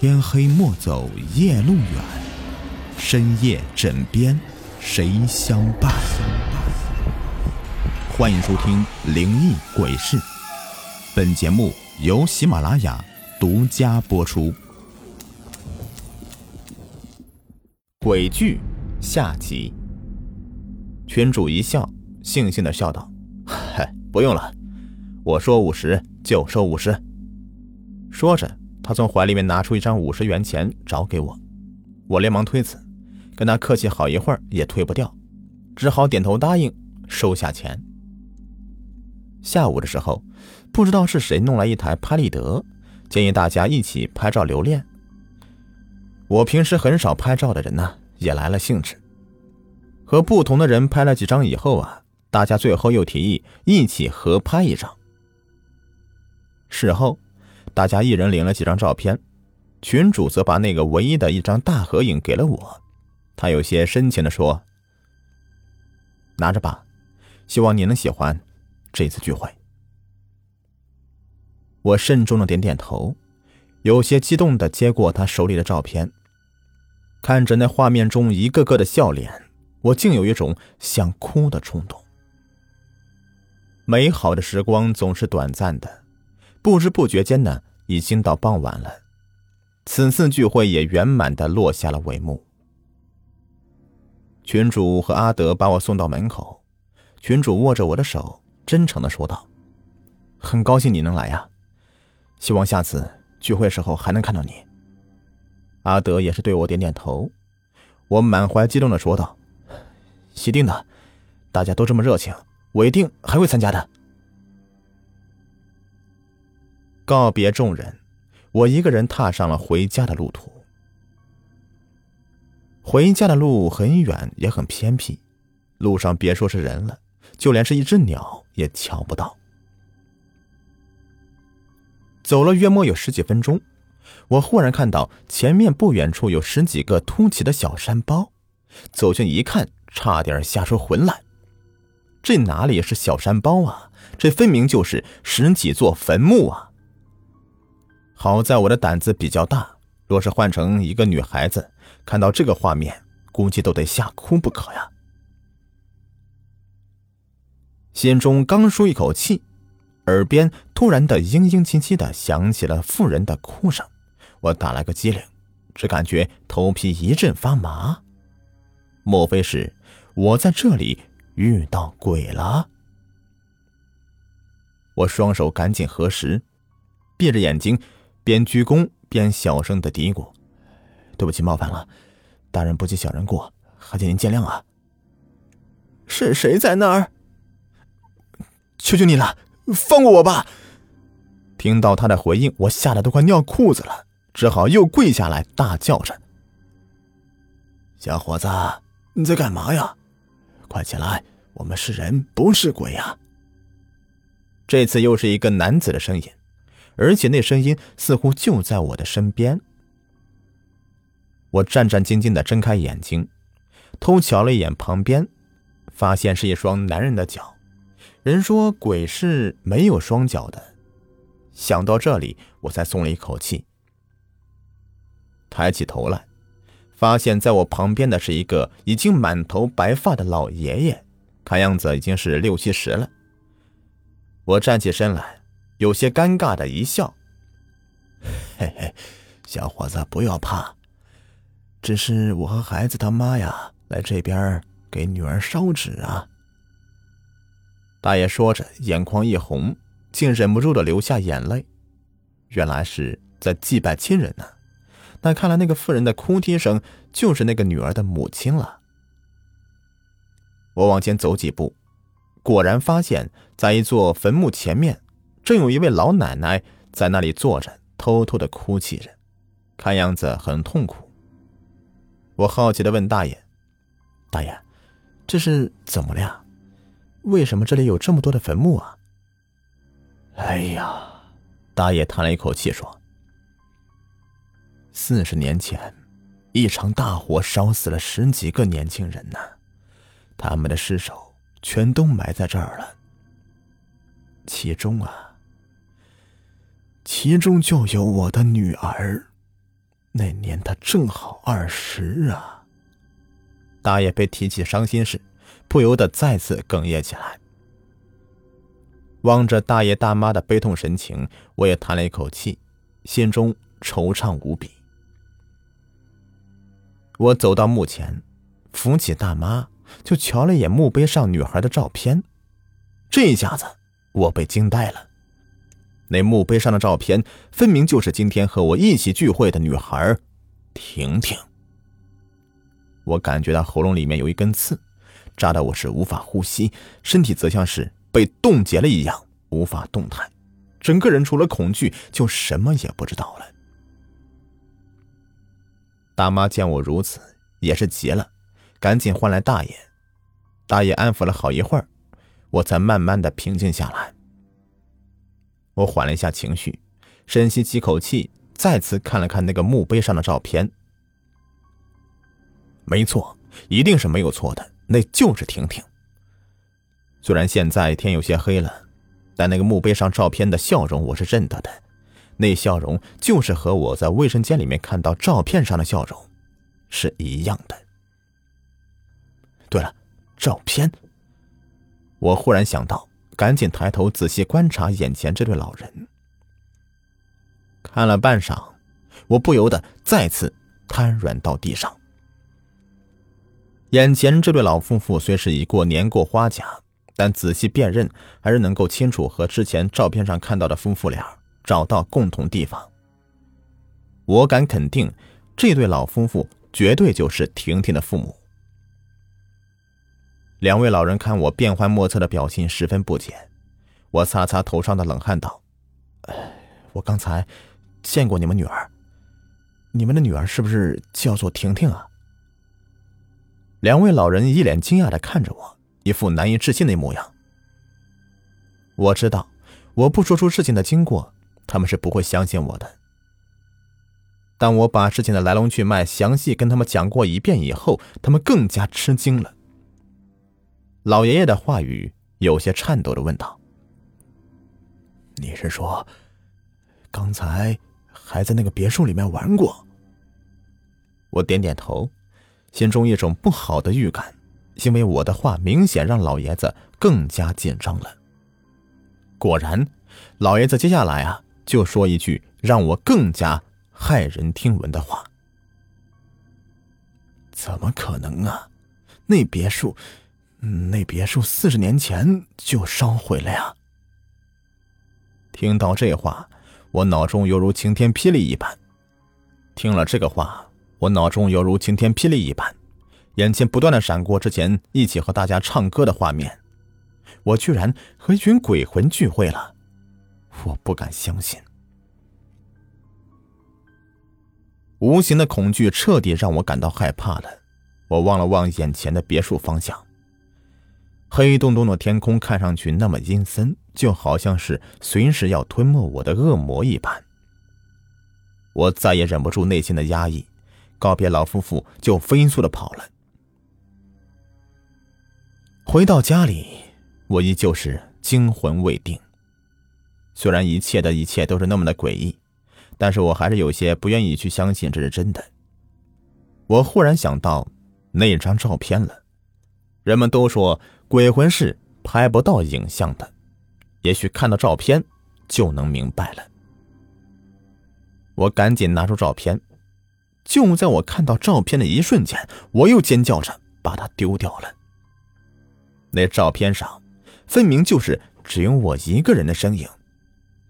天黑莫走夜路远，深夜枕边谁相伴？欢迎收听《灵异鬼事》，本节目由喜马拉雅独家播出。鬼剧下集，群主一笑，悻悻的笑道：“ 嗨，不用了，我说五十就收五十。”说着。他从怀里面拿出一张五十元钱找给我，我连忙推辞，跟他客气好一会儿也推不掉，只好点头答应收下钱。下午的时候，不知道是谁弄来一台拍立得，建议大家一起拍照留念。我平时很少拍照的人呢，也来了兴致，和不同的人拍了几张以后啊，大家最后又提议一起合拍一张。事后。大家一人领了几张照片，群主则把那个唯一的一张大合影给了我。他有些深情的说：“拿着吧，希望你能喜欢这次聚会。”我慎重的点点头，有些激动的接过他手里的照片，看着那画面中一个个的笑脸，我竟有一种想哭的冲动。美好的时光总是短暂的。不知不觉间呢，已经到傍晚了，此次聚会也圆满的落下了帷幕。群主和阿德把我送到门口，群主握着我的手，真诚的说道：“很高兴你能来呀，希望下次聚会时候还能看到你。”阿德也是对我点点头，我满怀激动的说道：“一定的，大家都这么热情，我一定还会参加的。”告别众人，我一个人踏上了回家的路途。回家的路很远，也很偏僻，路上别说是人了，就连是一只鸟也瞧不到。走了约莫有十几分钟，我忽然看到前面不远处有十几个凸起的小山包，走近一看，差点吓出魂来。这哪里是小山包啊？这分明就是十几座坟墓啊！好在我的胆子比较大，若是换成一个女孩子，看到这个画面，估计都得吓哭不可呀。心中刚舒一口气，耳边突然的嘤嘤唧唧的响起了妇人的哭声，我打了个激灵，只感觉头皮一阵发麻。莫非是我在这里遇到鬼了？我双手赶紧合十，闭着眼睛。边鞠躬边小声的嘀咕：“对不起，冒犯了，大人不计小人过，还请您见谅啊。”是谁在那儿？求求你了，放过我吧！听到他的回应，我吓得都快尿裤子了，只好又跪下来大叫着：“小伙子，你在干嘛呀？快起来，我们是人不是鬼呀！”这次又是一个男子的声音。而且那声音似乎就在我的身边。我战战兢兢的睁开眼睛，偷瞧了一眼旁边，发现是一双男人的脚。人说鬼是没有双脚的。想到这里，我才松了一口气。抬起头来，发现在我旁边的是一个已经满头白发的老爷爷，看样子已经是六七十了。我站起身来。有些尴尬的一笑，嘿嘿，小伙子不要怕，只是我和孩子他妈呀来这边给女儿烧纸啊。大爷说着，眼眶一红，竟忍不住的流下眼泪。原来是在祭拜亲人呢。那看来那个妇人的哭啼声就是那个女儿的母亲了。我往前走几步，果然发现在一座坟墓前面。正有一位老奶奶在那里坐着，偷偷的哭泣着，看样子很痛苦。我好奇的问大爷：“大爷，这是怎么了呀？为什么这里有这么多的坟墓啊？”哎呀，大爷叹了一口气说：“四十年前，一场大火烧死了十几个年轻人呢，他们的尸首全都埋在这儿了。其中啊……”其中就有我的女儿，那年她正好二十啊。大爷被提起伤心事，不由得再次哽咽起来。望着大爷大妈的悲痛神情，我也叹了一口气，心中惆怅无比。我走到墓前，扶起大妈，就瞧了一眼墓碑上女孩的照片。这一下子，我被惊呆了。那墓碑上的照片，分明就是今天和我一起聚会的女孩，婷婷。我感觉到喉咙里面有一根刺，扎的我是无法呼吸，身体则像是被冻结了一样，无法动弹，整个人除了恐惧，就什么也不知道了。大妈见我如此，也是急了，赶紧唤来大爷。大爷安抚了好一会儿，我才慢慢的平静下来。我缓了一下情绪，深吸几口气，再次看了看那个墓碑上的照片。没错，一定是没有错的，那就是婷婷。虽然现在天有些黑了，但那个墓碑上照片的笑容我是认得的。那笑容就是和我在卫生间里面看到照片上的笑容是一样的。对了，照片。我忽然想到，赶紧抬头仔细观察眼前这对老人。看了半晌，我不由得再次瘫软到地上。眼前这对老夫妇虽是已过年过花甲，但仔细辨认还是能够清楚和之前照片上看到的夫妇俩。找到共同地方，我敢肯定，这对老夫妇绝对就是婷婷的父母。两位老人看我变幻莫测的表情，十分不解。我擦擦头上的冷汗，道：“我刚才见过你们女儿，你们的女儿是不是叫做婷婷啊？”两位老人一脸惊讶的看着我，一副难以置信的模样。我知道，我不说出事情的经过。他们是不会相信我的。当我把事情的来龙去脉详细跟他们讲过一遍以后，他们更加吃惊了。老爷爷的话语有些颤抖的问道：“你是说，刚才还在那个别墅里面玩过？”我点点头，心中一种不好的预感，因为我的话明显让老爷子更加紧张了。果然，老爷子接下来啊。就说一句让我更加骇人听闻的话：“怎么可能啊？那别墅，那别墅四十年前就烧毁了呀！”听到这话，我脑中犹如晴天霹雳一般。听了这个话，我脑中犹如晴天霹雳一般，眼前不断的闪过之前一起和大家唱歌的画面。我居然和一群鬼魂聚会了。我不敢相信，无形的恐惧彻底让我感到害怕了。我望了望眼前的别墅方向，黑洞洞的天空看上去那么阴森，就好像是随时要吞没我的恶魔一般。我再也忍不住内心的压抑，告别老夫妇就飞速的跑了。回到家里，我依旧是惊魂未定。虽然一切的一切都是那么的诡异，但是我还是有些不愿意去相信这是真的。我忽然想到那张照片了，人们都说鬼魂是拍不到影像的，也许看到照片就能明白了。我赶紧拿出照片，就在我看到照片的一瞬间，我又尖叫着把它丢掉了。那照片上分明就是只有我一个人的身影。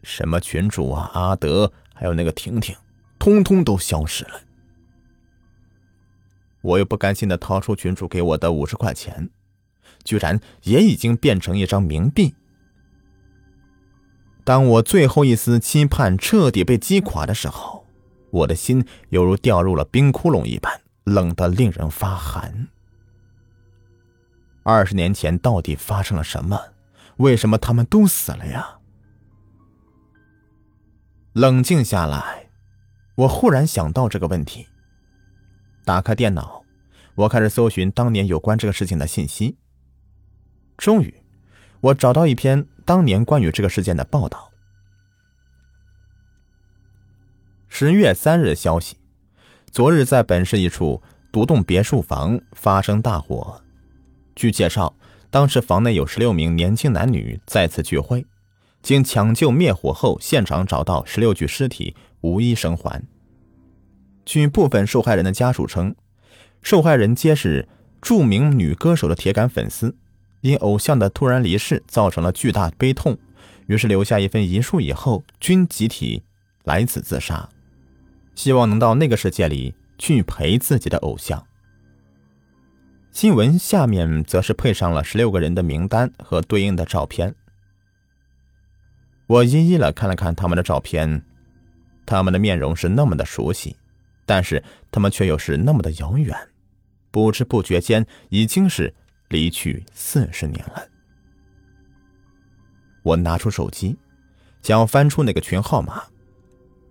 什么群主啊，阿德，还有那个婷婷，通通都消失了。我又不甘心的掏出群主给我的五十块钱，居然也已经变成一张冥币。当我最后一丝期盼彻底被击垮的时候，我的心犹如掉入了冰窟窿一般，冷得令人发寒。二十年前到底发生了什么？为什么他们都死了呀？冷静下来，我忽然想到这个问题。打开电脑，我开始搜寻当年有关这个事情的信息。终于，我找到一篇当年关于这个事件的报道。十月三日消息，昨日在本市一处独栋别墅房发生大火。据介绍，当时房内有十六名年轻男女在此聚会，经抢救灭火后，现场找到十六具尸体，无一生还。据部分受害人的家属称，受害人皆是著名女歌手的铁杆粉丝，因偶像的突然离世造成了巨大悲痛，于是留下一份遗书以后，均集体来此自杀。希望能到那个世界里去陪自己的偶像。新闻下面则是配上了十六个人的名单和对应的照片。我一一了看了看他们的照片，他们的面容是那么的熟悉，但是他们却又是那么的遥远，不知不觉间已经是离去四十年了。我拿出手机，想要翻出那个群号码。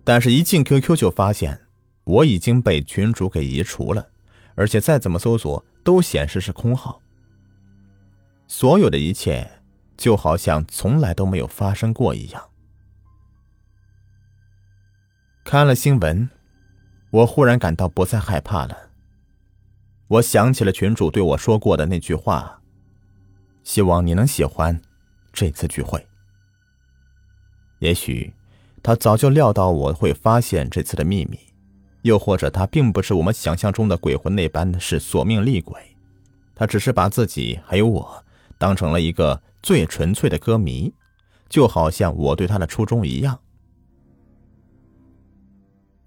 但是，一进 QQ 就发现我已经被群主给移除了，而且再怎么搜索都显示是空号。所有的一切就好像从来都没有发生过一样。看了新闻，我忽然感到不再害怕了。我想起了群主对我说过的那句话：“希望你能喜欢这次聚会。”也许。他早就料到我会发现这次的秘密，又或者他并不是我们想象中的鬼魂那般是索命厉鬼，他只是把自己还有我当成了一个最纯粹的歌迷，就好像我对他的初衷一样。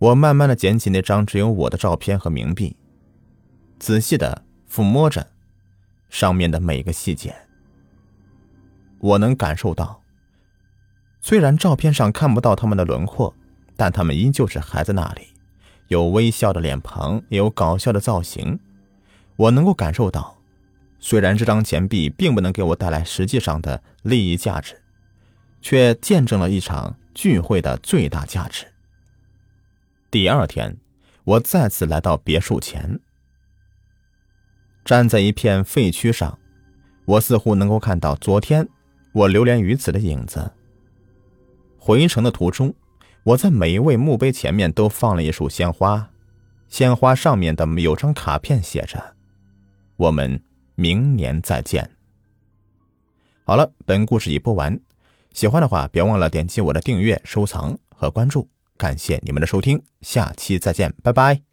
我慢慢的捡起那张只有我的照片和冥币，仔细的抚摸着上面的每个细节，我能感受到。虽然照片上看不到他们的轮廓，但他们依旧是还在那里，有微笑的脸庞，也有搞笑的造型。我能够感受到，虽然这张钱币并不能给我带来实际上的利益价值，却见证了一场聚会的最大价值。第二天，我再次来到别墅前，站在一片废墟上，我似乎能够看到昨天我流连于此的影子。回程的途中，我在每一位墓碑前面都放了一束鲜花，鲜花上面的有张卡片，写着：“我们明年再见。”好了，本故事已播完，喜欢的话别忘了点击我的订阅、收藏和关注，感谢你们的收听，下期再见，拜拜。